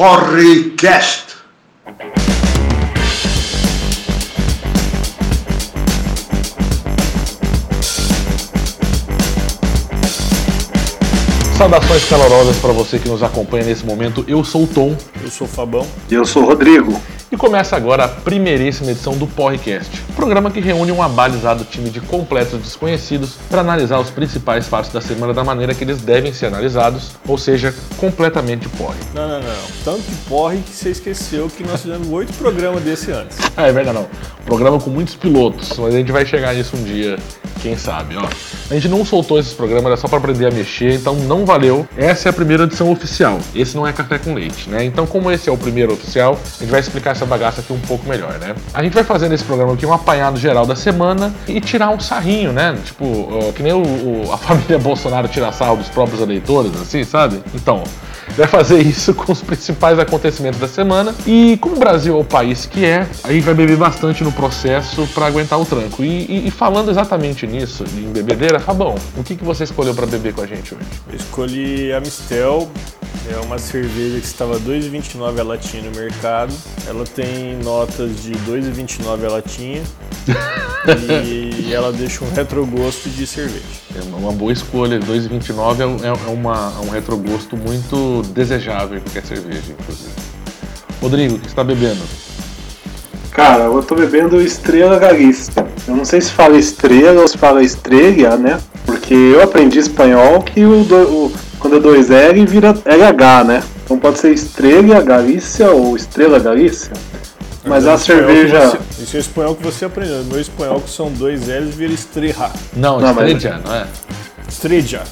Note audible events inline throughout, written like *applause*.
Porrecast. Saudações calorosas para você que nos acompanha nesse momento. Eu sou o Tom Eu sou o Fabão. E eu sou o Rodrigo. e começa agora a primeiríssima edição do Porrecast, programa que reúne um abalizado time de completos desconhecidos para analisar os principais fatos da semana da maneira que eles devem ser analisados, ou seja, completamente porre. Não, não, não. Tanto porre que você esqueceu que nós fizemos oito programas desse antes. Ah, é verdade não. Programa com muitos pilotos, mas a gente vai chegar nisso um dia, quem sabe, ó. A gente não soltou esses programas, era só para aprender a mexer, então não valeu. Essa é a primeira edição oficial. Esse não é café com leite, né? Então, como esse é o primeiro oficial, a gente vai explicar essa bagaça aqui um pouco melhor, né? A gente vai fazer nesse programa aqui um apanhado geral da semana e tirar um sarrinho, né? Tipo, ó, que nem o, o- a *laughs* família Bolsonaro tira sarro dos próprios eleitores, assim, sabe? Então, vai fazer isso *laughs* com os principais acontecimentos da semana. E como o Brasil é o país que é, a gente vai beber bastante no processo para aguentar o tranco. E, e- e falando exatamente nisso, em bebedeira, Fabão, o que, que você escolheu para beber com a gente hoje? Eu escolhi Mistel. É uma cerveja que estava 2,29 a latinha no mercado. Ela tem notas de 2,29 a latinha. *laughs* e ela deixa um retrogosto de cerveja. É uma boa escolha, 2,29 é, um- é uma- é um retrogosto muito desejável em qualquer cerveja, inclusive. Rodrigo, o que você está bebendo? Cara, eu tô bebendo Estrela Galícia. Eu não sei se fala estrela ou se fala estrela, né? Porque eu aprendi espanhol que o, do- o- quando é dois L vira LH, né? Então pode ser Estrela Galícia ou Estrela Galícia. Mas a cerveja. você- Isso é o espanhol que você aprendeu. Meu espanhol, que são dois L's, vira estreja. Não, Não, mas- Estrella, não é? Estreja.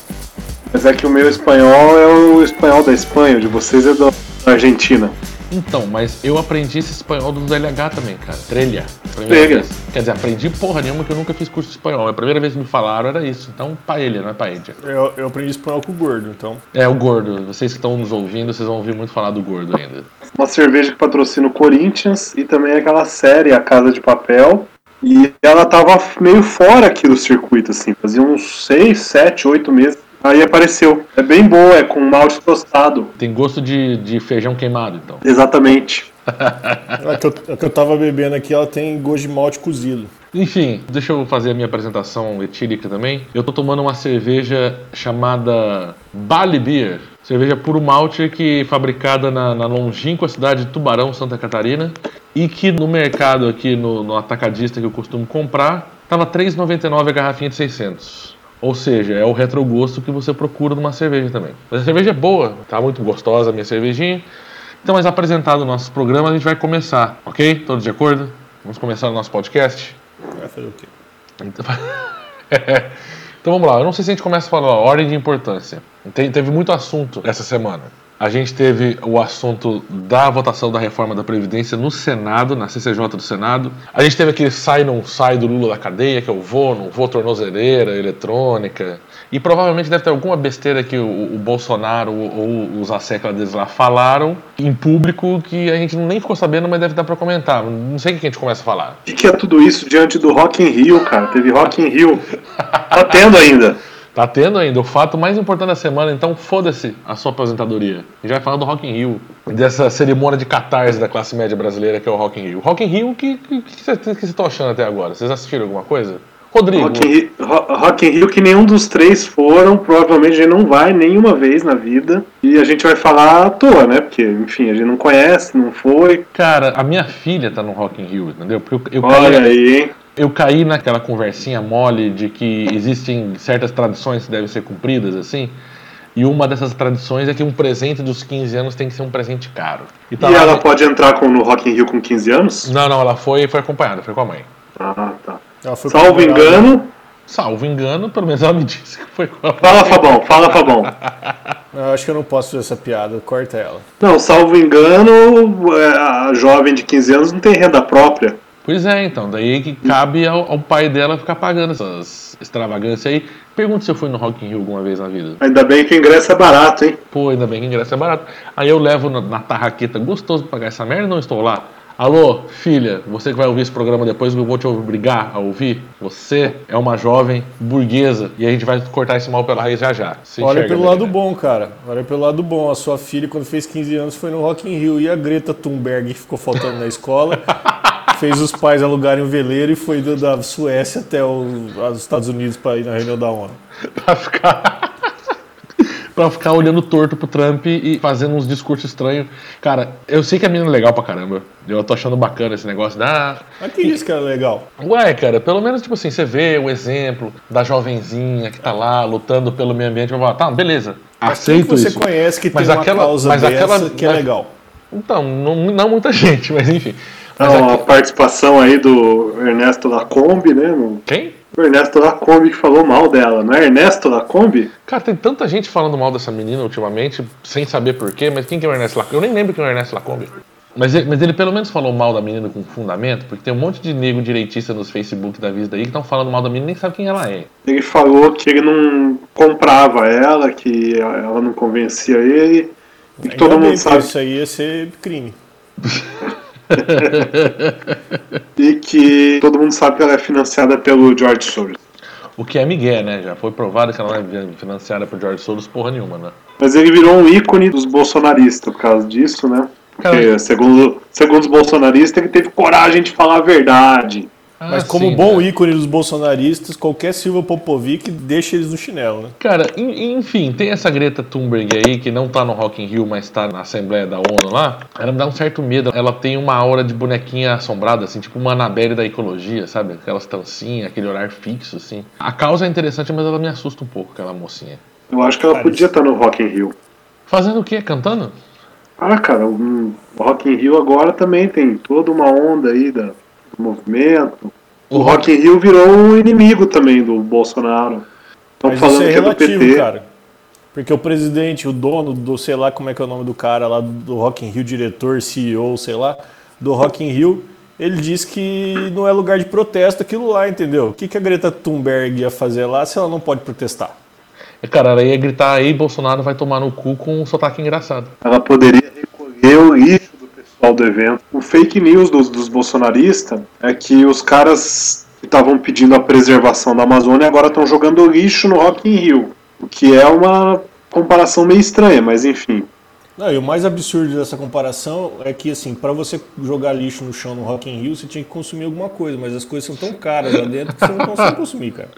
Mas é que o meu espanhol é o espanhol da Espanha, o de vocês é da Argentina. Então, mas eu aprendi esse espanhol do LH também, cara. Trelha. Trelha. Quer dizer, aprendi porra nenhuma que eu nunca fiz curso de espanhol. A primeira vez que me falaram era isso. Então, paella, não é paella. Eu, eu aprendi espanhol com o gordo, então. É, o gordo. Vocês que estão nos ouvindo, vocês vão ouvir muito falar do gordo ainda. Uma cerveja que patrocina o Corinthians e também aquela série A Casa de Papel. E ela tava meio fora aqui do circuito, assim, fazia uns 6, 7, 8 meses. Aí apareceu. É bem boa, é com malte tostado. Tem gosto de, de feijão queimado, então. Exatamente. A que, eu, a que eu tava bebendo aqui, ela tem gosto de malte cozido. Enfim, deixa eu fazer a minha apresentação etílica também. Eu tô tomando uma cerveja chamada Bali Beer. Cerveja puro malte que é fabricada na, na longínqua cidade de Tubarão, Santa Catarina. E que no mercado aqui, no, no atacadista que eu costumo comprar, tava R$ 3,99 a garrafinha de 600. Ou seja, é o retrogosto que você procura numa cerveja também. Mas a cerveja é boa, tá muito gostosa a minha cervejinha. Então, mas apresentado o nosso programa, a gente vai começar, ok? Todos de acordo? Vamos começar o nosso podcast? Vai fazer o quê? Então, *laughs* então vamos lá, eu não sei se a gente começa a falar ó, ordem de importância. Tem- teve muito assunto essa semana. A gente teve o assunto da votação da reforma da Previdência no Senado, na CCJ do Senado. A gente teve aquele sai não sai do Lula da cadeia, que eu vou, não vou, tornozeleira, eletrônica. E provavelmente deve ter alguma besteira que o, o Bolsonaro ou, os asseclas deles lá falaram em público que a gente nem ficou sabendo, mas deve dar pra comentar. Não sei o que a gente começa a falar. O que, que é tudo isso diante do Rock in Rio, cara? Teve Rock in Rio. Tá tendo ainda. Tá tendo ainda o fato mais importante da semana, então foda-se a sua aposentadoria. A gente vai falar do Rock in Rio, dessa cerimônia de catarse da classe média brasileira que é o Rock in Rio. Rock in Rio, o que, vocês- estão achando até agora? Vocês assistiram alguma coisa? Rodrigo, Rock in, Rio, Ro- Rock in Rio que nenhum dos três foram, provavelmente a gente não vai nenhuma vez na vida. E a gente vai falar à toa, né? Porque, enfim, a gente não conhece, não foi. cara, a minha filha tá no Rock in Rio, entendeu? Porque eu, eu Olha caí, aí, hein? Eu caí naquela conversinha mole de que existem certas tradições que devem ser cumpridas, assim. E uma dessas tradições é que um presente dos 15 anos tem que ser um presente caro. tá E lá ela pode entrar com, no Rock in Rio com 15 anos? Não, não, ela foi foi acompanhada, foi com a mãe. Ah, tá. Salvo engano. Salvo engano, pelo menos ela me disse que foi com a mãe. Fala, Fabão, fala, Fabão. Eu acho que eu não posso fazer essa piada, corta ela. Não, salvo engano, é, a jovem de 15 anos não tem renda própria. Pois é, então, daí que cabe ao, ao pai dela ficar pagando essas extravagâncias aí. Pergunta se eu fui no Rock in Rio alguma vez na vida. Ainda bem que o ingresso é barato, hein? Pô, ainda bem que o ingresso é barato. Aí eu levo na, na tarraqueta gostoso pra pagar essa merda e não estou lá. Alô, filha, você que vai ouvir esse programa depois, eu vou te obrigar a ouvir. Você é uma jovem burguesa e a gente vai cortar esse mal pela raiz já já. Se Olha pelo lado né? bom, cara. Olha pelo lado bom. A sua filha, quando fez 15 anos, foi no Rock in Rio. E a Greta Thunberg, ficou faltando na escola, *laughs* fez os pais alugarem um veleiro e foi da Suécia até os Estados Unidos para ir na reunião da ONU. pra ficar. Pra ficar olhando torto pro Trump e fazendo uns discursos estranhos. Cara, eu sei que a menina é legal pra caramba. Eu tô achando bacana esse negócio da. Mas quem disse que era legal? Ué, cara, pelo menos, tipo assim, você vê o exemplo da jovenzinha que tá lá lutando pelo meio ambiente. Vai falar, tá, beleza. Aceito que você isso. conhece que Mas tem uma aquela- causa mas dessa aquela- que é mas- legal? Então, não, não muita *laughs* gente, mas enfim. Mas a aqui- participação aí do Ernesto Lacombe, né? no- Quem? O Ernesto Lacombe que falou mal dela, não é Ernesto Lacombe? Cara, tem tanta gente falando mal dessa menina ultimamente, sem saber porquê, mas quem que é o Ernesto Lacombe? Eu nem lembro quem é o Ernesto Lacombe. Mas ele, mas ele pelo menos falou mal da menina com fundamento, porque tem um monte de nego direitista nos Facebook da vida aí que estão falando mal da menina e nem sabe quem ela é. Ele falou que ele não comprava ela, que ela não convencia ele, e que Ainda todo mundo sabe Isso aí ia ser crime. *laughs* *laughs* e que todo mundo sabe que ela é financiada pelo George Soros. O que é Miguel, né? Já foi provado que ela não é financiada por George Soros porra nenhuma, né? Mas ele virou um ícone dos bolsonaristas por causa disso, né? Porque, segundo, segundo os bolsonaristas, ele teve coragem de falar a verdade. Mas Ah, como sim, bom né? ícone dos bolsonaristas, qualquer Silva Popovic deixa eles no chinelo, né? Cara, en- enfim, tem essa Greta Thunberg aí que não tá no Rock in Rio, mas tá na Assembleia da ONU lá. Ela me dá um certo medo. Ela tem uma aura de bonequinha assombrada, assim, tipo uma Annabelle da ecologia, sabe? Aquelas trancinhas, aquele olhar fixo, assim. A causa é interessante, mas ela me assusta um pouco, aquela mocinha. Eu acho que ela Parece. podia estar no Rock in Rio. Fazendo o quê? Cantando? Ah, cara, o Rock in Rio agora também tem toda uma onda aí da, movimento. O Rock in Rio virou um inimigo também do Bolsonaro. Estão falando isso é que é do relativo, PT. cara. Porque o presidente, o dono do, sei lá como é que é o nome do cara lá do, Rock in Rio, diretor, CEO, sei lá, do Rock in Rio, ele disse que não é lugar de protesto aquilo lá, entendeu? O que, que a Greta Thunberg ia fazer lá se ela não pode protestar? E, Cara, ela ia gritar aí, Bolsonaro vai tomar no cu com um sotaque engraçado. Ela poderia recolher o lixo do evento. O fake news dos, dos bolsonaristas é que os caras que estavam pedindo a preservação da Amazônia agora estão jogando lixo no Rock in Rio. O que é uma comparação meio estranha, mas enfim. Não, e o mais absurdo dessa comparação é que, assim, para você jogar lixo no chão no Rock in Rio, você tinha que consumir alguma coisa, mas as coisas são tão caras lá dentro que você não consegue consumir, cara.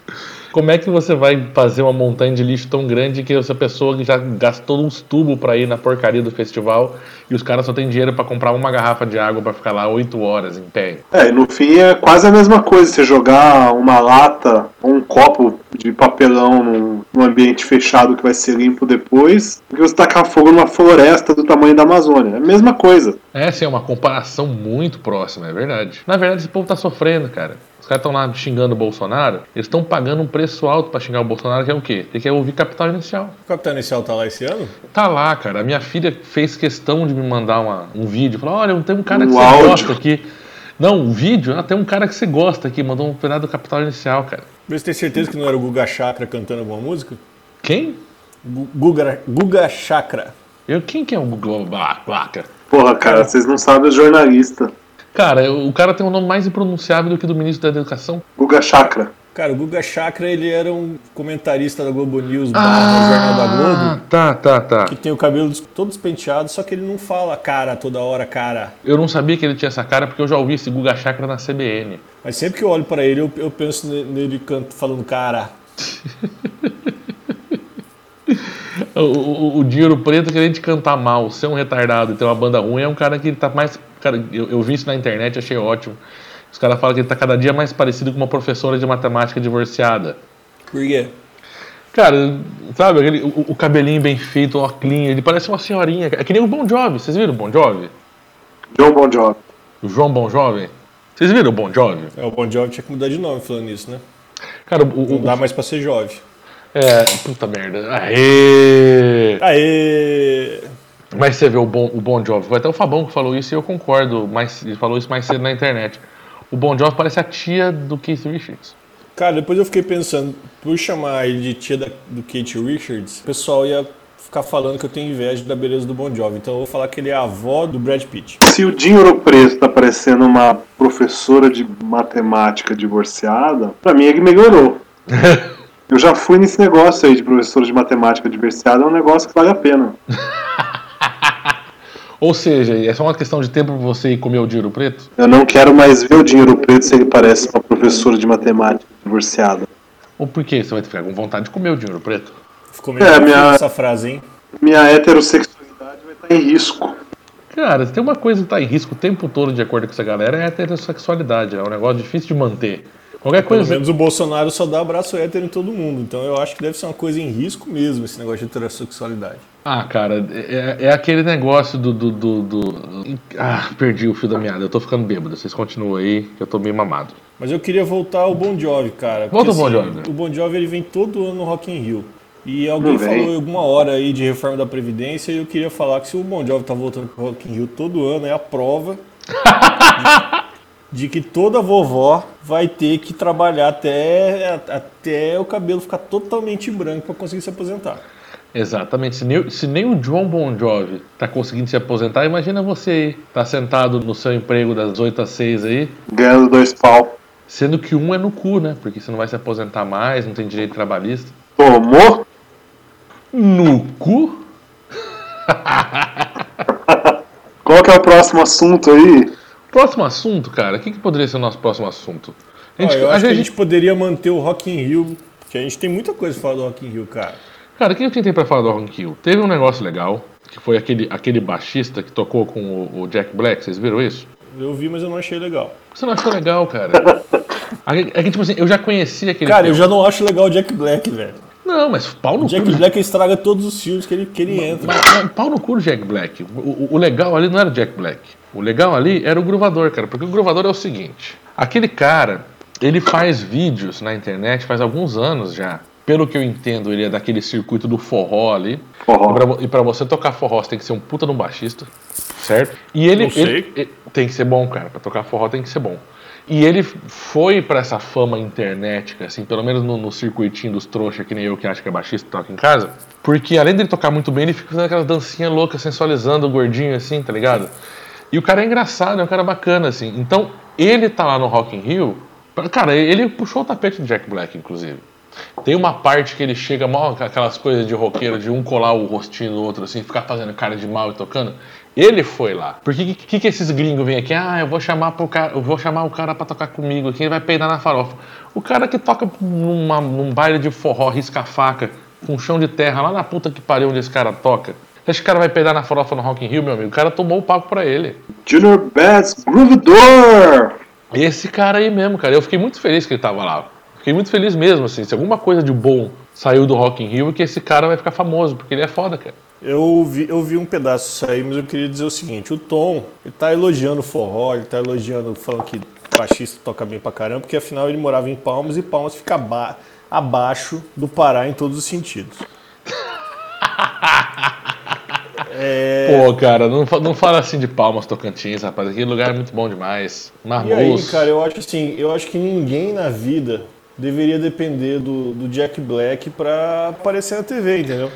Como é que você vai fazer uma montanha de lixo tão grande que essa pessoa que já gastou uns tubos pra ir na porcaria do festival e os caras só têm dinheiro pra comprar uma garrafa de água pra ficar lá oito horas em pé? É, e no fim é quase a mesma coisa você jogar uma lata ou um copo de papelão num, num ambiente fechado que vai ser limpo depois, do que você tacar fogo numa floresta do tamanho da Amazônia. É a mesma coisa. Essa é uma comparação muito próxima, é verdade. Na verdade, esse povo tá sofrendo, cara. Os caras estão lá xingando o Bolsonaro, eles estão pagando um preço alto pra xingar o Bolsonaro, que é o quê? Tem que ouvir capital inicial. O Capitão Inicial tá lá esse ano? Tá lá, cara. A minha filha fez questão de me mandar uma- um vídeo. Falou: olha, tem um cara que você gosta aqui. Não, um vídeo? Ah, tem um cara que você gosta aqui. Mandou um pedaço do capital inicial, cara. Se tem certeza que não era o Guga Chakra cantando alguma música? Quem? Gu- Guga, Guga Chakra. Eu, quem que é o Google Placa? Porra, cara, vocês não sabem os jornalistas. Cara, eu- o cara tem um nome mais impronunciável do que do ministro da Educação. Guga Chakra. Cara, o Guga Chakra, ele era um comentarista da Globo News, barra Jornal da Globo, tá, tá, tá. que tem o cabelo todo despenteado, só que ele não fala cara toda hora, cara. Eu não sabia que ele tinha essa cara porque eu já ouvi esse Guga Chakra na CBN. Mas sempre que eu olho pra ele, eu, eu penso ne- nele canto, falando cara. *laughs* O, o, o Dinheiro Preto querendo te cantar mal, ser um retardado e ter uma banda ruim é um cara que ele tá mais. Cara, eu, eu vi isso na internet, achei ótimo. Os caras falam que ele tá cada dia mais parecido com uma professora de matemática divorciada. Por quê? Cara, sabe, aquele, o, o cabelinho bem feito, o óculos, ele parece uma senhorinha. É que nem o Bon Jovi, vocês viram o Bon Jovi? John Bon Jovi. O João Bon Jovi? Vocês viram o Bon Jovi? É, o Bon Jovi tinha que mudar de nome falando isso, né? Cara, o. Não o, dá mais pra ser jovem. É, puta merda. Aê! Aê! Mas você vê o Bon, o bon Jovi, foi até o Fabão que falou isso e eu concordo, mas ele falou isso mais cedo na internet. O Bon Jovi parece a tia do Keith Richards. Cara, depois eu fiquei pensando, por chamar ele de tia da- do Kate Richards, o pessoal ia ficar falando que eu tenho inveja da beleza do Bon Jovi. Então eu vou falar que ele é a avó do Brad Pitt. Se o Dinho Ouro Preto tá parecendo uma professora de matemática divorciada, pra mim ele melhorou. *laughs* Eu já fui nesse negócio aí de professora de matemática divorciada, é um negócio que vale a pena. *laughs* Ou seja, é só uma questão de tempo pra você ir comer o dinheiro preto? Eu não quero mais ver o Dinho Ouro Preto se ele parece uma professora de matemática divorciada. Ou por quê? Você vai ficar com vontade de comer o dinheiro preto? Ficou meio É, minha- essa frase, hein? Minha heterossexualidade vai estar em risco. Cara, se tem uma coisa que tá em risco o tempo todo, de acordo com essa galera, é a heterossexualidade. É um negócio difícil de manter. Qualquer Pelo coisa. menos o Bolsonaro só dá abraço hétero em todo mundo. Então eu acho que deve ser uma coisa em risco mesmo esse negócio de heterossexualidade. Ah, cara, é, é aquele negócio do, do, do- do- Ah, perdi o fio da meada. Eu tô ficando bêbado. Vocês continuam aí, que eu tô meio mamado. Mas eu queria voltar ao Bon Jovi, cara. porque, Volta ao Bon Jovi, né? O Bon Jovi ele vem todo ano no Rock in Rio. E alguém falou em alguma hora aí de reforma da Previdência e eu queria falar que se o Bon Jovi tá voltando pro Rock in Rio todo ano, é a prova *laughs* de, que toda vovó vai ter que trabalhar até, até o cabelo ficar totalmente branco para conseguir se aposentar. Exatamente. Se nem, se nem o John Bon Jovi tá conseguindo se aposentar, imagina você aí, tá sentado no seu emprego das 8 às 6 aí, Ganhando dois pau. sendo que um é no cu, né? Porque você não vai se aposentar mais, não tem direito trabalhista. Tomou? No cu? *laughs* Qual que é o próximo assunto aí? Próximo assunto, cara. O que, que poderia ser o nosso próximo assunto? A gente, eu a acho que a gente- gente poderia manter o Rock in Rio, porque a gente tem muita coisa pra falar do Rock in Rio, cara. Cara, o que eu tentei pra falar do Rock in Rio? Teve um negócio legal, que foi aquele, aquele baixista que tocou com o, o Jack Black, vocês viram isso? Eu vi, mas eu não achei legal. Você não achou legal, cara? *laughs* É que, tipo assim, eu já conhecia aquele Cara, eu filme. já não acho legal o Jack Black, velho. Não, mas pau no Jack cu. Black estraga todos os filmes que ele, que ele entra. Mas, mas pau no cu do Jack Black. O, o- o legal ali não era o Jack Black. O legal ali era o Gruvador, cara. Porque o Gruvador é o seguinte: aquele cara, ele faz vídeos na internet faz alguns anos já. Pelo que eu entendo, ele é daquele circuito do forró ali. Forró. E pra você tocar forró, você tem que ser um puta de um baixista, certo? E ele, Não sei. ele- ele- tem que ser bom, cara. Pra tocar forró tem que ser bom. E ele foi pra essa fama internética, assim, pelo menos no, no circuitinho dos trouxas, que nem eu que acho que é baixista toca em casa. Porque além dele tocar muito bem, ele fica fazendo aquelas dancinhas loucas, sensualizando o gordinho, assim, tá ligado? E o cara é engraçado, é um cara bacana, assim. Então, ele tá lá no Rock in Rio. Cara, ele puxou o tapete do Jack Black, inclusive. Tem uma parte que ele chega mal aquelas coisas de roqueiro, de um colar o rostinho do outro, assim, ficar fazendo cara de mal e tocando. Ele foi lá. Porque que, que, que esses gringos vêm aqui? Ah, eu vou chamar pro cara, eu vou chamar o cara pra tocar comigo aqui, ele vai peidar na farofa. O cara que toca numa, num baile de forró, risca-faca, com chão de terra, lá na puta que pariu onde esse cara toca. Esse cara vai peidar na farofa no Rock in Rio, meu amigo. O cara tomou o papo pra ele. Junior Bats Groovedor! Esse cara aí mesmo, cara. Eu fiquei muito feliz que ele tava lá. Fiquei muito feliz mesmo, assim. Se alguma coisa de bom saiu do Rock in Rio, é que esse cara vai ficar famoso, porque ele é foda, cara. Eu vi, eu vi um pedaço disso aí, mas eu queria dizer o seguinte: o Tom, ele tá elogiando o forró, ele tá elogiando, falando que baixista toca bem pra caramba, porque afinal ele morava em Palmas e Palmas fica aba- abaixo do Pará em todos os sentidos. *laughs* Pô, cara, não, não fala assim de Palmas Tocantins, rapaz. Aquele lugar é muito bom demais. E aí, Marmoso. cara, eu acho assim, eu acho que ninguém na vida deveria depender do, do Jack Black pra aparecer na TV, entendeu?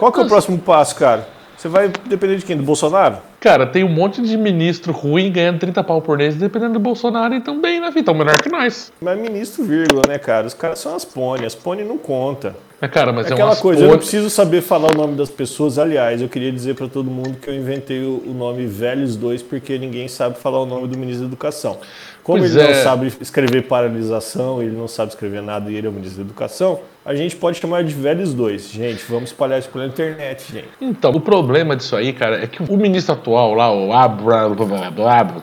Qual que é o próximo passo, cara? Você vai depender de quem? Do Bolsonaro? Cara, tem um monte de ministro ruim ganhando 30 pau por mês, dependendo do Bolsonaro, e tão bem na vida, tão melhor que nós. Mas ministro, vírgula, né, cara? Os caras são as pônei, as pônei não conta. Mas, cara, mas é, Aquela umas coisa, eu não preciso saber falar o nome das pessoas. Aliás, eu queria dizer pra todo mundo que eu inventei o nome Velhos 2 porque ninguém sabe falar o nome do ministro da Educação. Como Pois ele é. não sabe escrever paralisação, ele não sabe escrever nada e ele é o ministro da Educação, a gente pode chamar de Velhos 2. Gente, vamos espalhar isso pela internet, gente. Então, o problema disso aí, cara, é que o ministro atual lá, o Abra,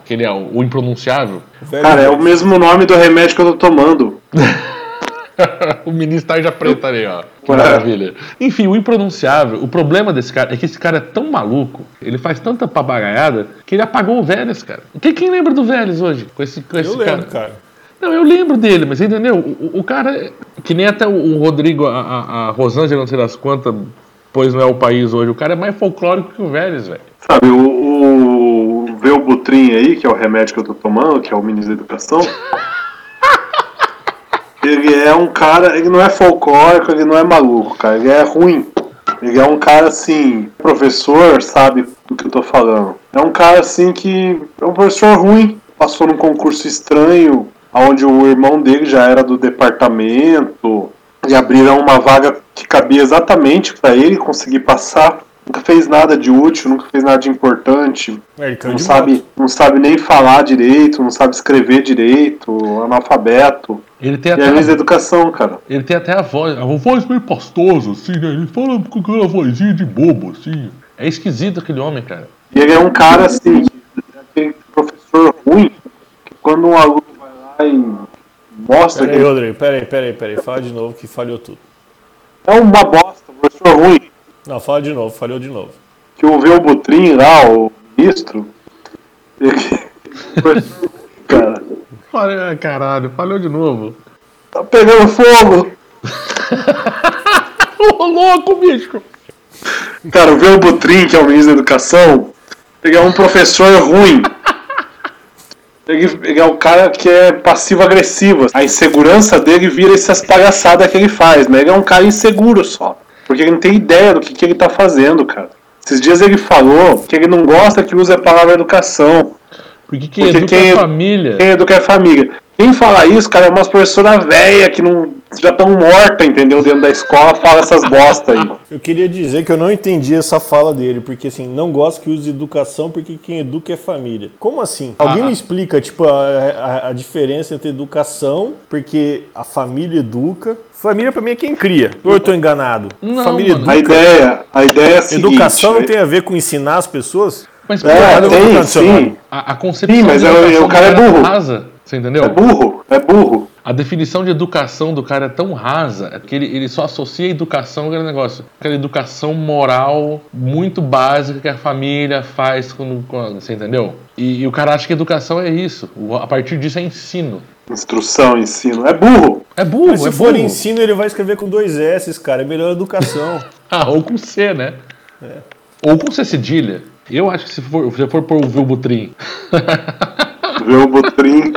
que ele é o, impronunciável, Velhos Cara, é o mesmo nome do remédio que eu tô tomando. *laughs* *laughs* o ministro tarja preta ali, ó. Que maravilha. Enfim, o impronunciável, o problema desse cara é que esse cara é tão maluco, ele faz tanta papagaiada, que ele apagou o Vélez, cara. Quem, quem lembra do Vélez hoje? Com esse, com esse Eu lembro, cara. Não, eu lembro dele, mas entendeu? O, o- cara, que nem até o, o Rodrigo, a, a, a Rosângela, não sei das quantas, pois não é o país hoje, o cara é mais folclórico que o Vélez, velho. Sabe, o, o Velbutrin aí, que é o remédio que eu tô tomando, que é o ministro da Educação. *laughs* ele é um cara, ele não é folclórico, ele não é maluco, cara, ele é ruim. Ele é um cara assim, professor, sabe do que eu tô falando. É um cara assim que é um professor ruim, passou num concurso estranho, onde o irmão dele já era do departamento, e abriram uma vaga que cabia exatamente para ele conseguir passar. Nunca fez nada de útil, nunca fez nada de importante. É, Não de sabe, moto. não sabe nem falar direito, não sabe escrever direito, analfabeto. Ele tem E até, é a, educação, cara. ele tem até a voz, a voz meio pastosa, assim, né? Ele fala com aquela vozinha de bobo, assim. É esquisito aquele homem, cara. E ele é um cara assim, que é aquele professor ruim, que quando um aluno vai lá e mostra Pera que Rodrigo, pera aí, pera aí, pera aí. Fala de novo que falhou tudo. é uma bosta, professor ruim, Não, fala de novo, falhou de novo. que o Velbutrin lá, o ministro, ele... *laughs* cara, Olha, caralho, falhou de novo. tá pegando fogo. *laughs* Ô, louco, bicho! Cara, o Velbutrin, que é o ministro da Educação, ele é um professor ruim. Ele, ele é um cara que é passivo-agressivo. A insegurança dele vira essas palhaçadas que ele faz, mas ele é um cara inseguro só. Porque ele não tem ideia do que, que ele tá fazendo, cara. Esses dias ele falou que ele não gosta que use a palavra educação. Porque quem Porque educa quem- a família. Quem educa é família. Quem fala isso, cara, é umas professoras velhas que não, já estão mortas, entendeu? Dentro da escola, fala essas bosta aí. Eu queria dizer que eu não entendi essa fala dele, porque assim, não gosto que use educação porque quem educa é família. Como assim? Alguém Ah. me explica, tipo, a, a- a diferença entre educação, porque a família educa. Família pra mim é quem cria. Ou eu tô enganado? Não, família mano. A educa. ideia, a ideia é a seguinte, Educação não velho. tem a ver com ensinar as pessoas? Mas É, tem, sim. a, a concepção Sim, mas é- educação o cara é burro. rasa, você entendeu? É burro, é burro. A definição de educação do cara é tão rasa que ele, ele só associa a educação com aquele negócio. Aquela educação moral muito básica que a família faz quando. quando- você entendeu? E, e o cara acha que educação é isso. O- A partir disso é ensino. Instrução, ensino. É burro. É burro, Mas se é for burro. ensino, ele vai escrever com dois S, cara. É melhor educação. *laughs* Ah, ou com C, né? Ou com C cedilha. Eu acho que se for, se for por o Vilbutrim. *laughs* Velbutrin.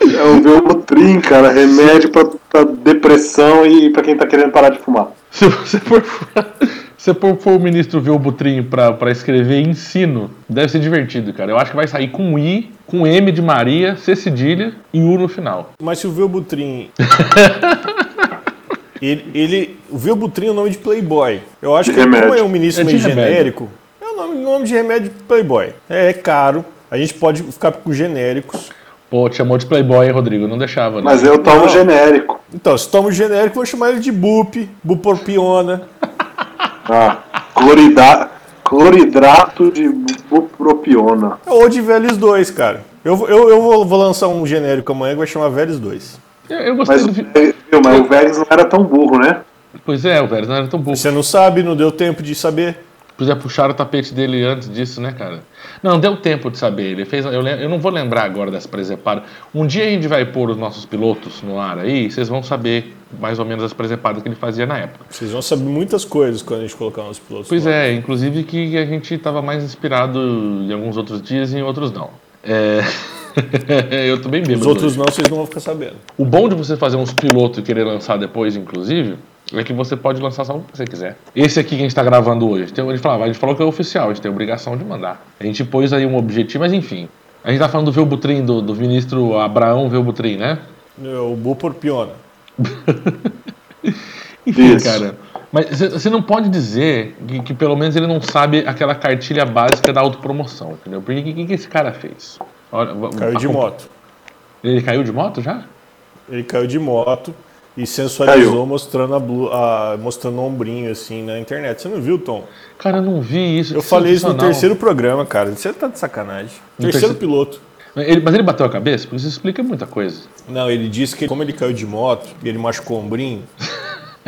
É o Velbutrin, cara. Remédio pra, pra depressão e pra quem tá querendo parar de fumar. Se você for, *laughs* se for, for o ministro Vilbutrim pra, pra escrever ensino, deve ser divertido, cara. Eu acho que vai sair com I, com M de Maria, C cedilha e U no final. Mas se o Velbutrin. *laughs* ele, ele. O Velbutrin é o nome de Playboy. Eu acho que, como é um ministro É de meio remédio. genérico, é o nome, nome de remédio de Playboy. É, é caro. A gente pode ficar com genéricos. Pô, te chamou de Playboy, hein, Rodrigo? Não deixava, né? Mas eu tomo Não. genérico. Então, se toma o genérico, eu vou chamar ele de Bup, Bupropiona. Ah, clorida... cloridrato de Ou de Veles 2, cara. Eu, vou- eu, eu vou, vou lançar um genérico amanhã que vai chamar Veles 2. Eu, eu gostei Mas, do. viu, mas o Vélez não era tão burro, né? Pois é, o velho não era tão burro. Você não sabe, não deu tempo de saber. Podia puxar o tapete dele antes disso, né, cara? Não, deu tempo de saber. Ele fez. Eu, eu não vou lembrar agora dessa presepada. Um dia a gente vai pôr os nossos pilotos no ar aí, vocês vão saber mais ou menos as presepadas que ele fazia na época. Vocês vão saber muitas coisas quando a gente colocar nos pilotos. Pois no ar. é, inclusive que a gente estava mais inspirado em alguns outros dias e em outros não. É. *laughs* eu tô bem bêbado. Os outros hoje. não, vocês não vão ficar sabendo. O bom de você fazer uns pilotos e querer lançar depois, inclusive, é que você pode lançar só o que você quiser. Esse aqui que a gente está gravando hoje, a gente, falava, a gente falou que é oficial, a gente tem a obrigação de mandar. A gente pôs aí um objetivo, mas enfim. A gente tá falando do Velbutrim, do, do ministro Abraão Velbutrim, né? É, O Bupropiona. *laughs* Enfim, Isso. cara. Mas você- não pode dizer que, que pelo menos ele não sabe aquela cartilha básica da autopromoção, entendeu? Porque o que, que, que esse cara fez? Olha, Caiu de moto. Ele caiu de moto já? Ele caiu de moto e sensualizou Caiu. mostrando a, blu- a- mostrando o ombrinho assim na internet. Você não viu, Tom? Cara, eu não vi isso. Eu falei isso no terceiro programa, cara. Você tá de sacanagem. No terceiro terceiro- piloto. Ele- mas ele bateu a cabeça? Porque isso explica muita coisa. Não, ele disse que como ele caiu de moto e ele machucou o ombrinho. *laughs*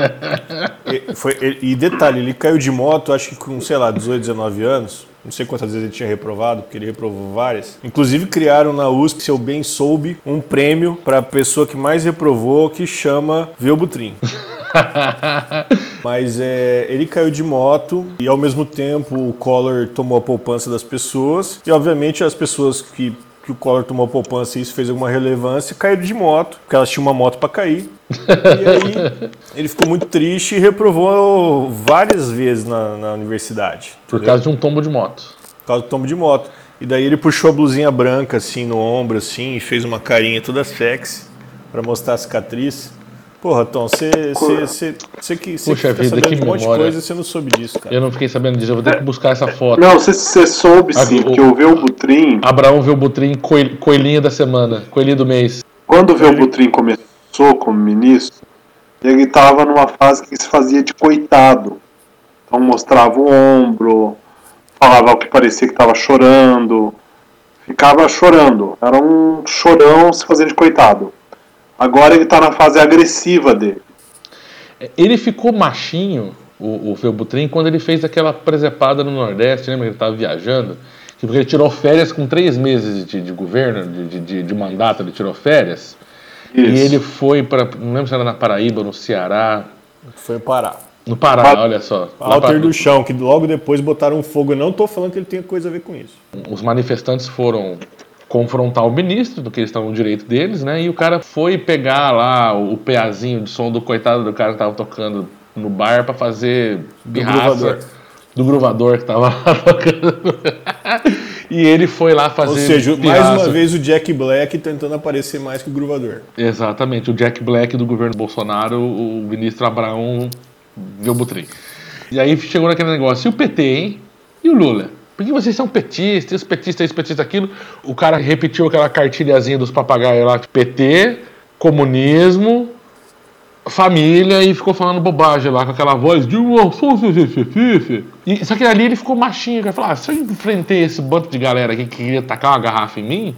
e, foi- ele- e detalhe, ele caiu de moto, acho que com, sei lá, 18, 19 anos. Não sei quantas vezes ele tinha reprovado, porque ele reprovou várias. Inclusive criaram na USP, se eu bem soube, um prêmio para a pessoa que mais reprovou, que chama Velbutrim. *laughs* Mas é, ele caiu de moto e ao mesmo tempo o Collor tomou a poupança das pessoas. E obviamente as pessoas que, que o Collor tomou a poupança e isso fez alguma relevância caíram de moto, porque elas tinham uma moto para cair. E aí ele ficou muito triste e reprovou várias vezes na, na universidade. Por entendeu? causa de um tombo de moto. Por causa do tombo de moto. E daí ele puxou a blusinha branca assim no ombro assim e fez uma carinha toda sexy pra mostrar a cicatriz. Porra, Tom, você você que você Puxa fica vida, sabendo que um monte de coisa e você não soube disso, cara. Eu não fiquei sabendo disso, eu vou ter que buscar essa foto. Não, você, soube sim, Ah, o- porque o Velbutrin, Abraão viu o Butrim, coel- coelhinho da semana, coelhinho do mês. quando o Velbutrin começou como ministro, ele estava numa fase que se fazia de coitado. Então mostrava o ombro, falava o que parecia que estava chorando, ficava chorando. Era um chorão se fazendo de coitado. Agora ele está na fase agressiva dele. Ele ficou machinho, o, o Felbutrim, quando ele fez aquela presepada no Nordeste, lembra que ele estava viajando? Que porque ele tirou férias com três meses de, de governo, de- de, de mandato, ele tirou férias. E Isso. ele foi para, não lembro se era na Paraíba, no Ceará, Foi parar. no Pará, Pa- olha só. Alter pra- do chão, que logo depois botaram fogo. Eu não tô falando que ele tenha coisa a ver com isso. os manifestantes foram confrontar o ministro, do que eles estavam no direito deles, né? E o cara foi pegar lá o peazinho de som do coitado do cara que tava tocando no bar pra fazer birraça gruvador. do gruvador que tava lá *laughs* tocando. E ele foi lá fazer Ou seja, mais uma vez o Jack Black tentando aparecer mais que o gruvador. Exatamente, o Jack Black do governo Bolsonaro, o ministro Abraão Velbutrim. E aí chegou naquele negócio, e o PT, hein? E o Lula? Porque vocês são petistas, petistas, isso, petista, aquilo. O cara repetiu aquela cartilhazinha dos papagaios lá, PT, comunismo, família, e ficou falando bobagem lá, com aquela voz de um e Só que ali ele ficou machinho, ele falou, ah, se eu enfrentei esse bando de galera aqui que queria tacar uma garrafa em mim,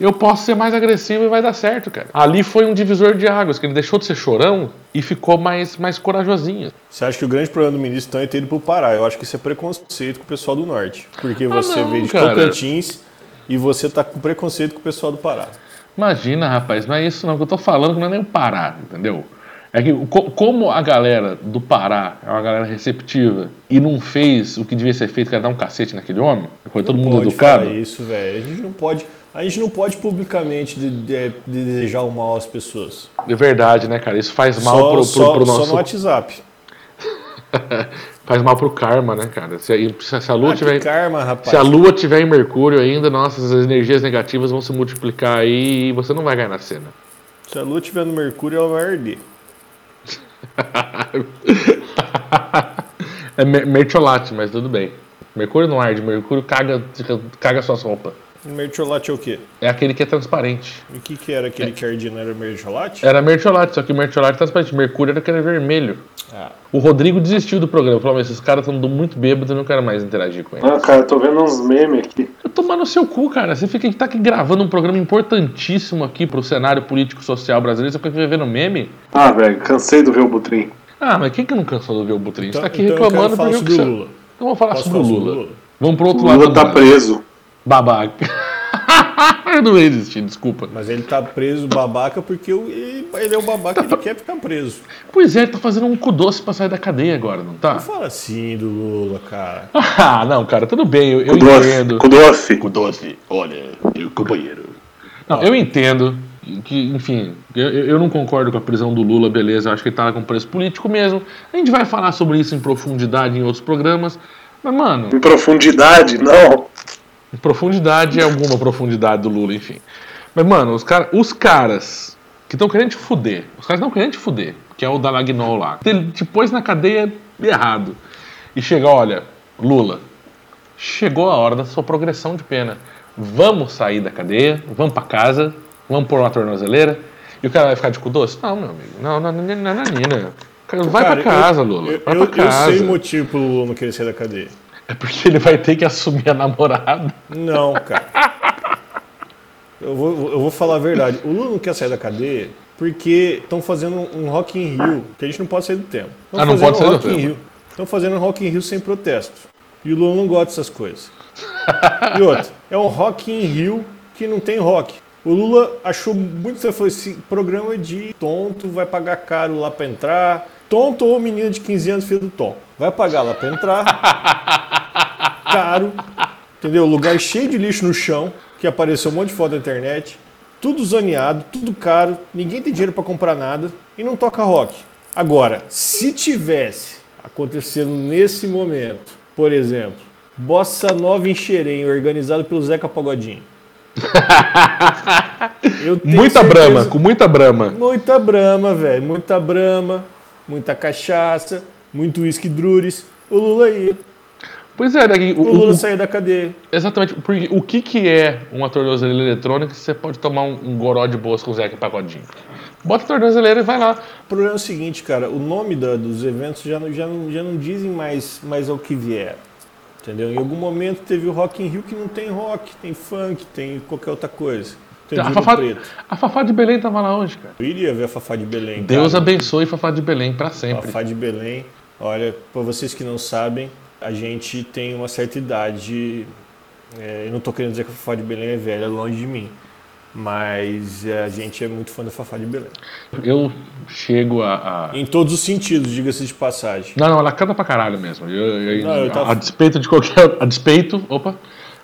eu posso ser mais agressivo e vai dar certo, cara. Ali foi um divisor de águas, que ele deixou de ser chorão e ficou mais, mais corajosinho. Você acha que o grande problema do ministro então é ter ido pro Pará? Eu acho que isso é preconceito com o pessoal do norte. Porque você Ah, não, veio de cara. Tocantins e você tá com preconceito com o pessoal do Pará. Imagina, rapaz, não é isso não que eu tô falando, que não é nem o Pará, entendeu? É que co- como a galera do Pará é uma galera receptiva e não fez o que devia ser feito, que era dar um cacete naquele homem, foi todo mundo pode educado. falar isso, velho. A gente não pode, a gente não pode publicamente de- de- de desejar o mal às pessoas. É verdade, né, cara? Isso faz mal só, pro, pro, só- pro só nosso. no WhatsApp. *laughs* faz mal pro karma, né, cara? Se, a- se a lua Ah, tiver. karma, rapaz. Se a lua tiver em Mercúrio ainda, nossas as energias negativas vão se multiplicar aí e você não vai ganhar na cena. Se a lua estiver no Mercúrio, ela vai arder. *laughs* é mer- mertiolate, mas tudo bem. Mercúrio não arde, Mercúrio caga, caga suas roupas. Mertiolate é o quê? É aquele que é transparente. O que, que era aquele que ardia? Não era mertiolate? Era mertiolate, só que o mertiolate é transparente. Mercúrio era aquele vermelho. Ah, O Rodrigo desistiu do programa. Falou, mas esses caras estão muito bêbados, eu não quero mais interagir com eles. Ah, cara, eu tô vendo uns memes aqui. Eu tomar no seu cu, cara. Você fica tá aqui gravando um programa importantíssimo aqui pro cenário político-social brasileiro. Você fica vendo meme? Ah, velho, cansei do Velbutrin. Ah, mas quem que não cansou de ver o Butrin? Você então, tá aqui então eu reclamando quero falar porque sobre você... o Lula. Então vamos falar sobre o falar Lula. sobre o Lula? Vamos pro O outro lado Lula do tá preso. Babaca. *laughs* eu não ia existir, desculpa. Mas ele tá preso babaca porque ele, ele é o babaca Tá ele quer ficar preso. Pois é, ele tá fazendo um cu doce pra sair da cadeia agora, não tá? Não fala assim do Lula, cara. *laughs* Ah, não, cara, tudo bem, eu, eu doce. entendo. Com doce. Com doce, olha, eu companheiro. Não, eu entendo que, enfim, eu, eu não concordo com a prisão do Lula, beleza, eu acho que ele tá com preço político mesmo. A gente vai falar sobre isso em profundidade em outros programas. Mas, mano, Em profundidade, não. Profundidade é alguma profundidade do Lula, enfim. Mas, mano, os, os caras que estão querendo te fuder, os caras não querendo te fuder, que é o da Lagnol lá, ele te pôs na cadeia errado. E chega, olha, Lula, chegou a hora da sua progressão de pena. Vamos sair da cadeia, vamos pra casa, vamos pôr uma tornozeleira. E o cara vai ficar de cu doce? Não, meu amigo. Não, não, não, não, não, não. Vai Cara, pra casa, eu, Lula. Eu, Vai eu, pra eu casa. sei o motivo pro Lula não querer sair da cadeia. É porque ele vai ter que assumir a namorada. Não, cara. Eu vou, eu vou falar a verdade. O Lula não quer sair da cadeia porque estão fazendo um Rock in Rio, que a gente não pode sair do tempo. Tão Ah, não fazendo pode sair do Rock tema. Rio. Estão fazendo um Rock in Rio sem protesto. E o Lula não gosta dessas coisas. E outra, é um Rock in Rio que não tem rock. O Lula achou muito que foi esse programa de tonto, vai pagar caro lá pra entrar. Tonto ou menina de 15 anos, filho do Tom. Vai pagar lá pra entrar. *laughs* caro. Entendeu? Lugar cheio de lixo no chão, que apareceu um monte de foto na internet. Tudo zoneado, tudo caro, ninguém tem dinheiro pra comprar nada. e não toca rock. Agora, se tivesse acontecendo nesse momento, por exemplo, Bossa Nova em Xerém, organizado pelo Zeca Pagodinho. *laughs* Muita certeza, brama, com muita brama. Muita brama, velho. Muita brama, muita cachaça, muito uísque drures. O Lula ia. Pois é, daqui, o, o Lula saía da cadeia. Exatamente. Porque o que, que é uma tornozeleira eletrônica se você pode tomar um, um goró de boas com o Zeca Pagodinho? Bota a tornozeleira e vai lá. O problema é o seguinte, cara, o nome da, dos eventos já, já, não, já não dizem mais, mais ao que vier. Entendeu? Em algum momento teve o Rock in Rio que não tem rock, tem funk, tem qualquer outra coisa. A, Fafá, a Fafá de Belém tava lá hoje, cara. Eu iria ver a Fafá de Belém. Deus cara. abençoe Fafá de Belém para sempre. Fafá de Belém. Olha, para vocês que não sabem, a gente tem uma certa idade. É, eu não tô querendo dizer que a Fafá de Belém é velha, longe de mim. Mas é, a gente é muito fã da Fafá de Belém. Eu chego a. a... Em todos os sentidos, diga-se de passagem. Não, não, ela canta pra caralho mesmo. Eu, eu, não, eu tava... A despeito de qualquer. A despeito. Opa!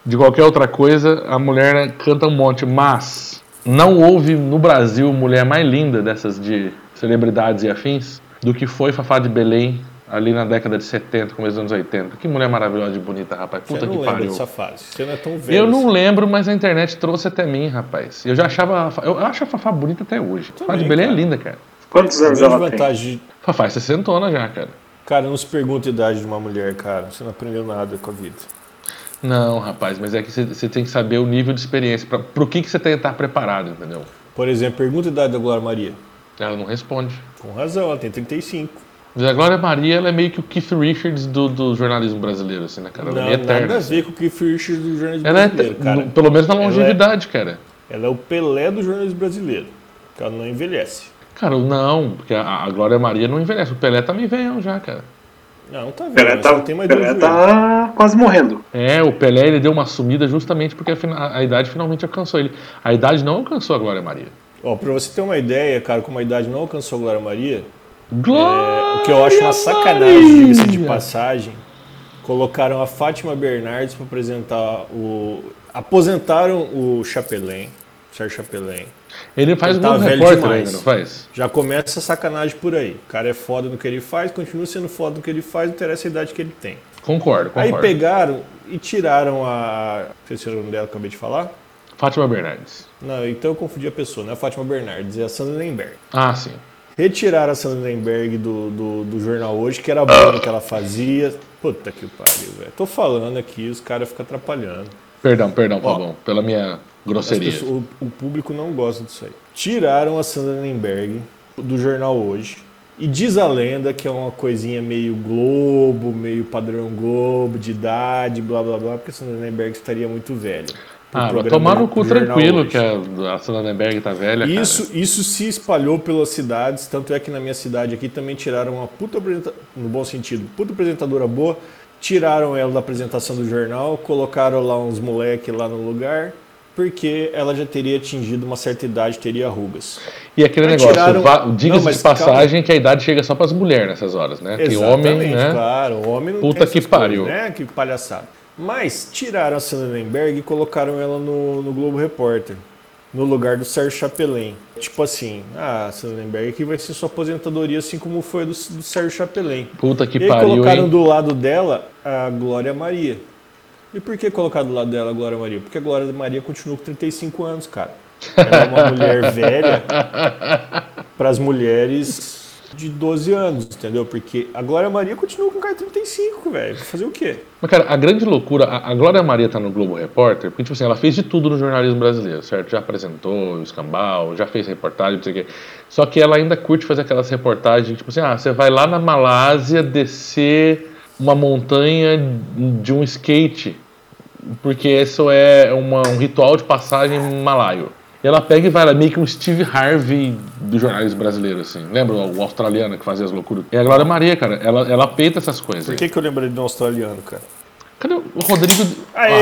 De qualquer outra coisa, a mulher canta um monte, mas não houve no Brasil mulher mais linda dessas de celebridades e afins do que foi Fafá de Belém ali na década de 70, começo dos anos 80. Que mulher maravilhosa e bonita, rapaz. Puta Você que pariu. dessa fase. Você não é tão velho. Eu não assim. lembro, mas a internet trouxe até mim, rapaz. Eu já achava. Eu acho a Fafá bonita até hoje. Fafá de Belém é cara. é linda, cara. Quantos anos ela vantagem tem? Fafá é 60 já, cara. Cara, não se pergunta a idade de uma mulher, cara. Você não aprendeu nada com a vida. Não, rapaz, mas é que você tem que saber o nível de experiência. Pra, pro que, que você tem que estar preparado, entendeu? Por exemplo, pergunta a idade da Glória Maria. Ela não responde. Com razão, ela tem 35. Mas a Glória Maria ela é meio que o Keith Richards do, do jornalismo brasileiro, assim, né, cara? Ela não, é eterna. Nada a ver com o Keith Richards do jornalismo ela é brasileiro, é, cara. Pelo menos na longevidade, ela é, cara. Ela é o Pelé do jornalismo brasileiro. Porque ela não envelhece. Cara, não, porque a, a Glória Maria não envelhece. O Pelé tá meio velho já, cara. Não, tá vendo. Pelé tá, tem mais Pelé tá quase morrendo. É, o Pelé ele deu uma sumida justamente porque a, a, idade finalmente alcançou ele. A idade não alcançou a Glória Maria. Ó, pra você ter uma ideia, cara, como a idade não alcançou a Glória Maria, Glória é, o que eu acho uma sacanagem, diga de passagem, colocaram a Fátima Bernardes para apresentar o. Aposentaram o Chapelin, Sérgio Chapelin. Ele faz um repórter ainda, não faz? Já começa a sacanagem por aí. O cara é foda no que ele faz, continua sendo foda no que ele faz, não interessa a idade que ele tem. Concordo, concordo. Aí pegaram e tiraram a. Não sei se o nome dela que eu acabei de falar. Fátima Bernardes. Não, então eu confundi a pessoa, não é a Fátima Bernardes, é a Sandra Lemberg. Ah, sim. Retiraram a Sandra Lemberg do, do, do, jornal hoje, que era bom que ela fazia. Puta que pariu, velho. Tô falando aqui, os caras ficam atrapalhando. Perdão, perdão, Pavão, pela minha grosseria. Pessoas, o, o, público não gosta disso aí. Tiraram a Sandra Lemberg do jornal hoje. E diz a lenda que é uma coisinha meio Globo, meio padrão Globo, de idade, blá blá blá, porque a Sandra Lemberg estaria muito velha. Ah, tomar no cu tranquilo hoje. que a, a Sonnenberg tá velha. Isso, cara. isso se espalhou pelas cidades, tanto é que na minha cidade aqui também tiraram uma puta apresentadora, no bom sentido, puta apresentadora boa, tiraram ela da apresentação do jornal, colocaram lá uns moleque lá no lugar, porque ela já teria atingido uma certa idade, teria rugas. E aquele Aí negócio, diga-se de passagem calma. que a idade chega só para as mulheres nessas horas, né? Exatamente, que homem, né? claro, o homem não Puta que pariu. Coisas, né? Que palhaçada. Mas tiraram a Sandra Lemberg e colocaram ela no, no Globo Repórter, no lugar do Sérgio Chapelin. Tipo assim, ah, a Sandra Lemberg aqui vai ser sua aposentadoria, assim como foi do, do Sérgio Chapelin. Puta que e pariu, colocaram hein? do lado dela a Glória Maria. E por que colocar do lado dela a Glória Maria? Porque a Glória Maria continua com 35 anos, cara. Ela é uma *laughs* mulher velha para as mulheres de 12 anos, entendeu? Porque a Glória Maria continua com cara 35, velho. Fazer o quê? Mas, cara, a grande loucura, a, a Glória Maria tá no Globo Repórter, porque, tipo assim, ela fez de tudo no jornalismo brasileiro, certo? Já apresentou o escambau, já fez reportagem, não sei o quê. Só que ela ainda curte fazer aquelas reportagens, tipo assim, ah, você vai lá na Malásia descer uma montanha de um skate, porque isso é uma, um ritual de passagem malaio. E ela pega e vai lá, meio que um Steve Harvey do jornalismo brasileiro, assim. Lembra o australiano que fazia as loucuras? É a Glória Maria, cara. Ela, ela peita essas coisas. Por que, que eu lembrei de um australiano, cara? Cadê o Rodrigo? Aê!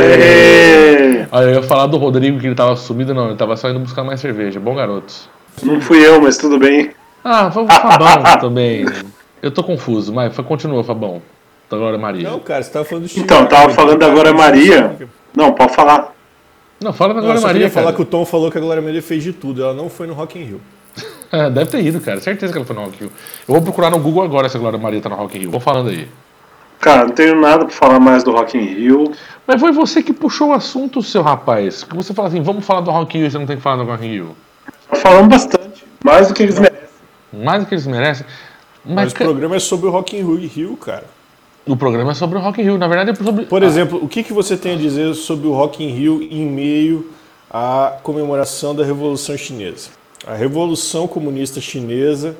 Aê! Aí eu ia falar do Rodrigo que ele tava sumido, não. Ele tava só indo buscar mais cerveja. Bom garoto. Não fui eu, mas tudo bem. Ah, vamos Fabão *laughs* também. Eu tô confuso, mas continua, Fabão. Da Glória Maria. Não, cara, você tava falando do Steve Então, tava falando da Glória Maria. Não, pode falar. Não, fala da Glória Maria. Eu falar que o Tom falou que a Glória Maria fez de tudo. Ela não foi no Rock in Rio. É, deve ter ido, cara. Certeza que ela foi no Rock in Rio. Eu vou procurar no Google agora se a Glória Maria tá no Rock in Rio. Vou falando aí. Cara, não tenho nada pra falar mais do Rock in Rio. Mas foi você que puxou o assunto, seu rapaz. Que você fala assim, vamos falar do Rock in Rio, você não tem que falar do Rock in Rio. Falamos bastante, mais do que eles merecem. Mais do que eles merecem. Mas Mas, o programa é sobre o Rock in Rio, cara. o programa é sobre o Rock in Rio. Na verdade é sobre... Por exemplo, o que, que você tem a dizer sobre o Rock in Rio em meio à comemoração da Revolução Chinesa? A Revolução Comunista Chinesa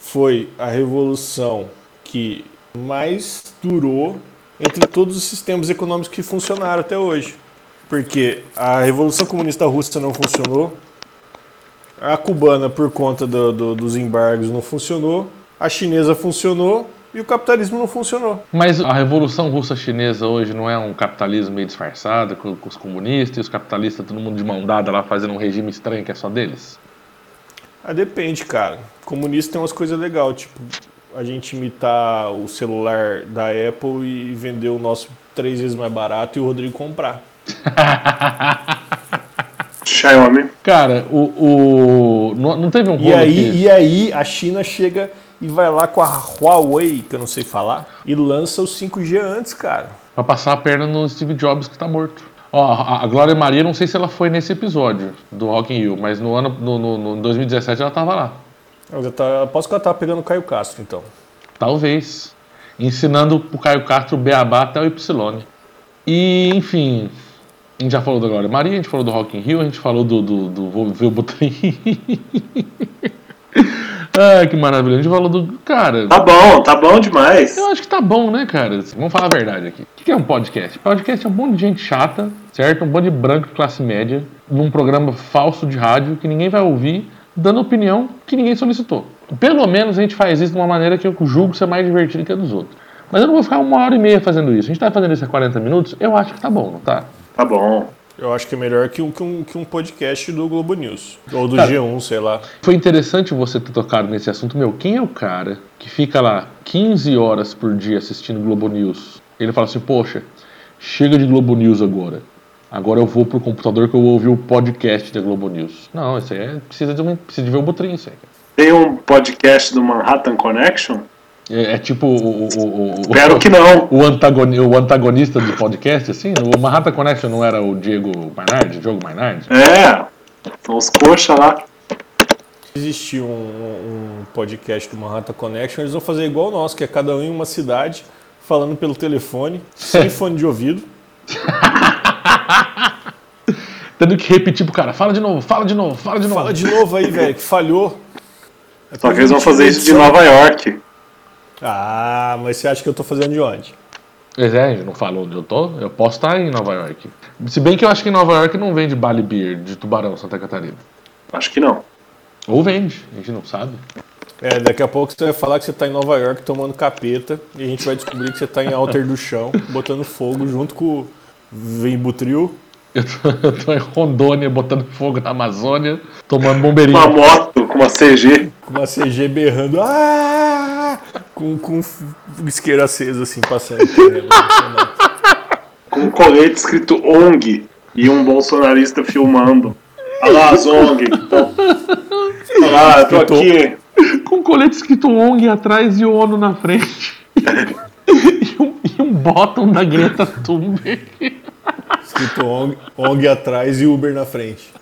foi a revolução que mais durou entre todos os sistemas econômicos que funcionaram até hoje. Porque a Revolução Comunista Russa não funcionou, a cubana, por conta do- do- dos embargos, não funcionou, a chinesa funcionou e o capitalismo não funcionou. Mas a Revolução Russa Chinesa hoje não é um capitalismo meio disfarçado com, com os comunistas e os capitalistas, todo mundo de mão dada lá fazendo um regime estranho que é só deles? Ah, depende, cara. Comunista tem umas coisas legais, tipo, a gente imitar o celular da Apple e vender o nosso três vezes mais barato e o Rodrigo comprar. *laughs* Xiaomi. Cara, o. o não, não teve um E rolo aí, que- e aí a China chega e vai lá com a Huawei, que eu não sei falar, e lança o 5G antes, cara. Pra passar a perna no Steve Jobs que tá morto. Ó, a, Glória Maria, não sei se ela foi nesse episódio do Rock in Rio, mas no ano no, no, no 2017 ela tava lá. Eu tá, aposto que ela tá pegando o Caio Castro, então. Talvez. Ensinando o Caio Castro o Beabá até o Y. E, enfim. A gente já falou da Glória Maria, a gente falou do Rock in Rio, a gente falou do, do, do Vou ver o Botrim. *laughs* Ai, *laughs* que maravilha. A gente falou do. Cara, Tá bom, tá bom demais. eu acho que tá bom, né, cara? Vamos falar a verdade aqui. O que é um podcast? Podcast é um monte de gente chata, certo? Um monte de branco de classe média, num programa falso de rádio que ninguém vai ouvir, dando opinião que ninguém solicitou. Pelo menos a gente faz isso de uma maneira que eu julgo ser mais divertido que a dos outros. Mas eu não vou ficar uma hora e meia fazendo isso. A gente tá fazendo isso há 40 minutos, eu acho que tá bom, não tá? Tá bom. Eu acho que é melhor que um, que um, que um podcast do Globo News. Ou do Cara, G1, sei lá. Foi interessante você ter tocado nesse assunto. Meu, quem é o cara que fica lá 15 horas por dia assistindo Globo News? Ele fala assim, poxa, chega de Globo News agora. Agora eu vou pro computador que eu vou ouvir o podcast da Globo News. Não, isso aí é, precisa, de uma, precisa de ver o botrinho, isso aí. Tem um podcast do Manhattan Connection? É, é tipo o, o, o, o, Espero que não. o, antagoni, o antagonista do podcast, assim. O Manhattan Connection não era o Diego Mainardi, Diogo Mainardi? É. São os coxa lá. existir um, um podcast do Manhattan Connection, eles vão fazer igual o nosso, que é cada um em uma cidade, falando pelo telefone, sem *laughs* fone de ouvido. Tendo que repetir pro cara, fala de novo, fala de novo, fala de novo. Fala de novo aí, velho, que falhou. Só que eles vão fazer isso de Nova York. Ah, mas você acha que eu tô fazendo de onde? Pois é, a gente não falou onde eu tô. Eu posso estar em Nova York. Se bem que eu acho que em Nova York não vende Bali Beer de Tubarão, Santa Catarina. Acho que não. Ou vende, a gente não sabe. É, daqui a pouco você vai falar que você tá em Nova York tomando capeta e a gente vai descobrir que você tá em Alter do Chão, *laughs* botando fogo junto com o Vembutril. Eu tô, eu tô em Rondônia botando fogo na Amazônia, tomando bombeirinho. Uma moto com uma CG. com uma CG berrando, ah! Com, com isqueiro aceso assim, passando. Com um colete escrito ONG. E um bolsonarista filmando. Olha lá as ONG. Então, olha lá, eu tô aqui. Com colete escrito ONG atrás e o ONU na frente. e, um, e um bottom da Greta Thunberg. Escrito ONG, ONG atrás e Uber na frente.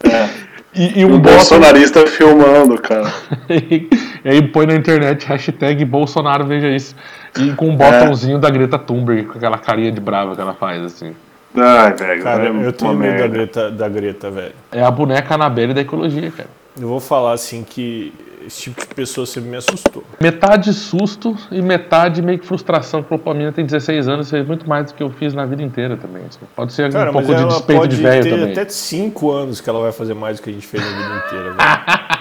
E, e Um um bottom. bolsonarista filmando, cara. *laughs* e aí põe na internet hashtag Bolsonaro veja isso. E com um botãozinho da Greta Thunberg, com aquela carinha de brava que ela faz, assim. Ai, velho. Cara, é eu tenho medo da. Greta, da Greta, velho. É a boneca Anabelle da ecologia, cara. Eu vou falar assim que esse tipo de pessoa sempre me assustou. Metade susto e metade meio que frustração. que a menina tem 16 anos, fez muito mais do que eu fiz na vida inteira também. assim. Pode ser Cara, um pouco de despeito de velho também. até 5 anos que ela vai fazer mais do que a gente fez na vida inteira. *laughs*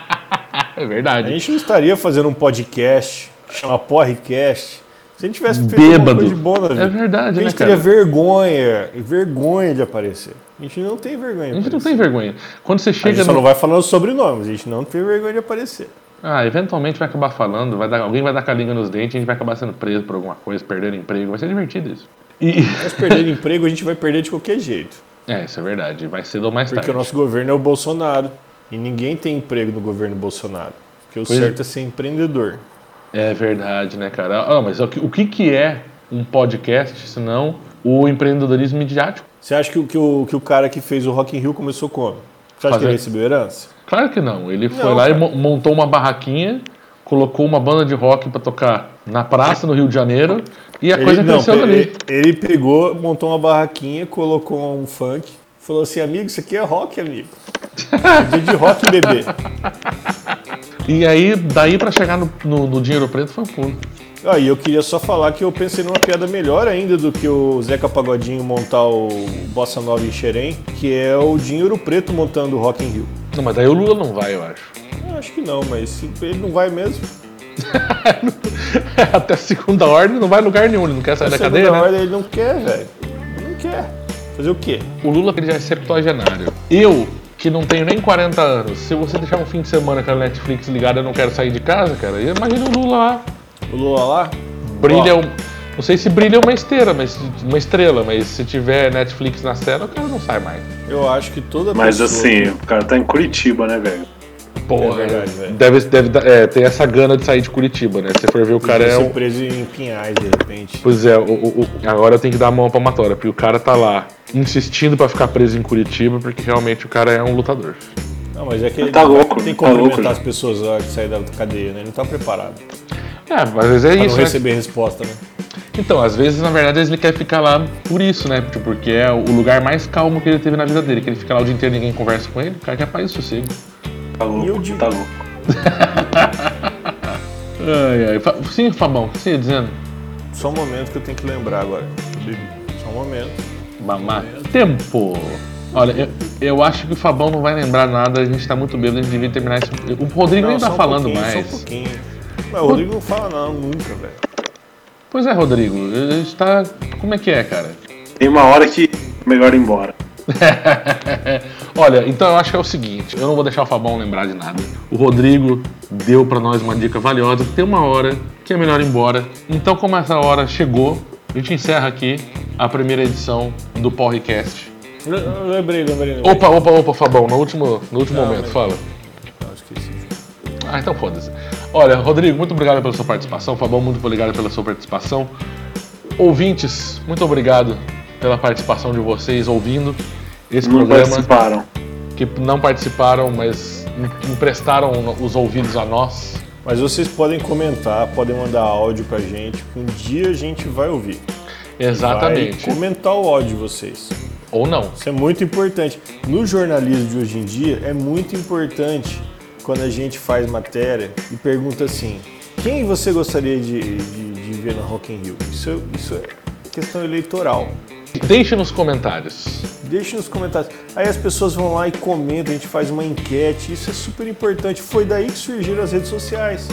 É A verdade. gente não estaria fazendo um podcast chama Porrecast se a gente tivesse feito Bêbado. coisa de bom na vida. É verdade, A né, gente teria cara? vergonha, vergonha de aparecer. A gente não tem vergonha A gente não aparecer. tem vergonha. Quando você A chega gente só no... não vai falando sobrenomes, a gente não tem vergonha de aparecer. Ah, eventualmente vai acabar falando, vai dar... alguém vai dar com a língua nos dentes, a gente vai acabar sendo preso por alguma coisa, perdendo emprego. Vai ser divertido isso. E... Mas perder emprego a gente vai perder de qualquer jeito. É, isso é verdade. Vai cedo ou mais Porque tarde. o nosso governo é o Bolsonaro. E ninguém tem emprego no governo Bolsonaro. Porque o Pois- certo é ser empreendedor. É verdade, né, cara? Ah, mas o que, o que que é um podcast, se não o empreendedorismo midiático? Você acha que, o- que, o, que o cara que fez o Rock in Rio começou como? Você acha que Fazer- ele recebeu herança? Claro que não. Ele foi Não, lá e cara. mo- montou uma barraquinha, colocou uma banda de rock pra tocar na praça no Rio de Janeiro e a coisa ele, não, cresceu dali. ele pegou, montou uma barraquinha, colocou um funk, falou assim, amigo, isso aqui é rock, amigo. *laughs* É de rock, bebê. E aí, daí pra chegar no, no- no dinheiro preto foi um pulo. Ah, e eu queria só falar que eu pensei numa piada melhor ainda do que o Zeca Pagodinho montar o Bossa Nova em Xerém, que é o Dinheiro Preto montando o Rock in Rio. Não, mas daí o Lula não vai, eu acho. Eu acho que não, mas se ele não vai mesmo. *laughs* Até segunda ordem não vai lugar nenhum, ele não quer sair da Segunda cadeia, né? ordem, ele não quer, velho. Ele Não quer. Fazer o quê? O Lula ele já é septuagenário. Eu, que não tenho nem 40 anos, se você deixar um fim de semana com a Netflix ligada eu não quero sair de casa, cara, imagina o Lula lá. O Lula lá? Brilha Ó, um. Não sei se brilha uma esteira, mas uma estrela, mas se tiver Netflix na tela, o cara não sai mais. Eu acho que toda Mas pessoa... assim, o cara tá em Curitiba, né, velho? Porra, É verdade, velho. deve, deve é, ter essa gana de sair de Curitiba, né? Se você for ver o cara é ser um. preso em Pinhais, de repente. Pois é, o- o- o- agora eu tenho que dar a mão pra palmatória, porque o cara tá lá insistindo pra ficar preso em Curitiba, porque realmente o cara é um lutador. Não, mas é que ele Tá louco, tem que tá louco cumprimentar já. as pessoas lá que saem da cadeia, né? Ele não tá preparado. É, mas às vezes é Pra isso, não né? receber resposta, né? Então, às vezes, na verdade, ele quer ficar lá por isso, né? Tipo, Porque é o lugar mais calmo que ele teve na vida dele, que ele fica lá o dia inteiro e ninguém conversa com ele, o cara quer paz e sossego. Tá louco, digo- tá louco. *laughs* Ai, ai. Sim, Fabão, o que você ia dizendo? Só um momento que eu tenho que lembrar agora. Só um momento. Mamá. Tempo. Olha, eu, eu acho que o Fabão não vai lembrar nada, a gente tá muito bêbado, a gente devia terminar esse. O Rodrigo nem só tá um falando mais. Só um pouquinho. Mas o Rodrigo não fala não, nunca, velho. Pois é, Rodrigo, a gente tá. Como é que é, cara? Tem uma hora que é melhor ir embora. *laughs* Olha, então eu acho que é o seguinte, eu não vou deixar o Fabão lembrar de nada. O Rodrigo deu pra nós uma dica valiosa, que tem uma hora que é melhor ir embora. Então, como essa hora chegou, a gente encerra aqui a primeira edição do Porrecast. Le- Lembrei, lembrei. lembrei. Opa, opa, opa, Fabão, no último, no último Não, momento, mas- fala. Não, esqueci. Ah, então foda-se. Olha, Rodrigo, muito obrigado pela sua participação. Fabão, muito obrigado pela sua participação. Ouvintes, muito obrigado pela participação de vocês ouvindo esse Não programa. participaram. que não participaram, mas em- emprestaram os ouvidos a nós. Mas vocês podem comentar, podem mandar áudio pra gente. que Um dia a gente vai ouvir. Exatamente. Vai comentar o áudio de vocês. Ou não. Isso é muito importante. No jornalismo de hoje em dia, é muito importante quando a gente faz matéria e pergunta assim: quem você gostaria de, de- de ver no Rock in Rio? Isso, é- isso é questão eleitoral. Deixe nos comentários. Deixe nos comentários. Aí as pessoas vão lá e comentam, a gente faz uma enquete. Isso é super importante. Foi daí que surgiram as redes sociais.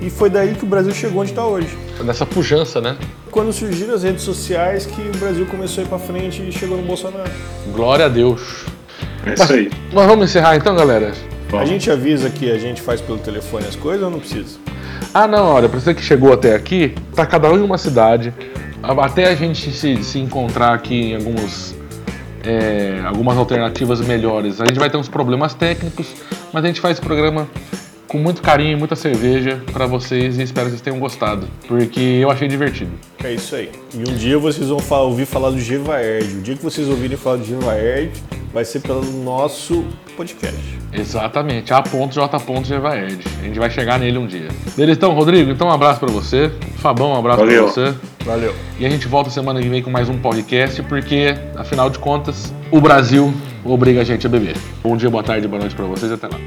E foi daí que o Brasil chegou onde está hoje. Nessa pujança, né? Quando surgiram as redes sociais que o Brasil começou a ir para frente e chegou no Bolsonaro. Glória a Deus. É isso aí. Mas vamos encerrar então, galera? A gente avisa que a gente faz pelo telefone as coisas ou não precisa? Ah, não, olha, pra você que chegou até aqui, tá cada um em uma cidade. Até a gente se, se encontrar aqui em alguns, é, algumas alternativas melhores. A gente vai ter uns problemas técnicos, mas a gente faz esse programa com muito carinho e muita cerveja pra vocês e espero que vocês tenham gostado, porque eu achei divertido. É isso aí. E um dia vocês vão fa- ouvir falar do Gevaerd. O dia que vocês ouvirem falar do Gevaerd vai ser pelo nosso podcast. Exatamente, A ponto J ponto Gevaerd. A gente vai chegar nele um dia. Beleza, então, Rodrigo, então um abraço pra você. Fabão, um abraço pra você. Valeu. E a gente volta semana que vem com mais um podcast, porque, afinal de contas, o Brasil obriga a gente a beber. Bom dia, boa tarde, boa noite pra vocês e até lá.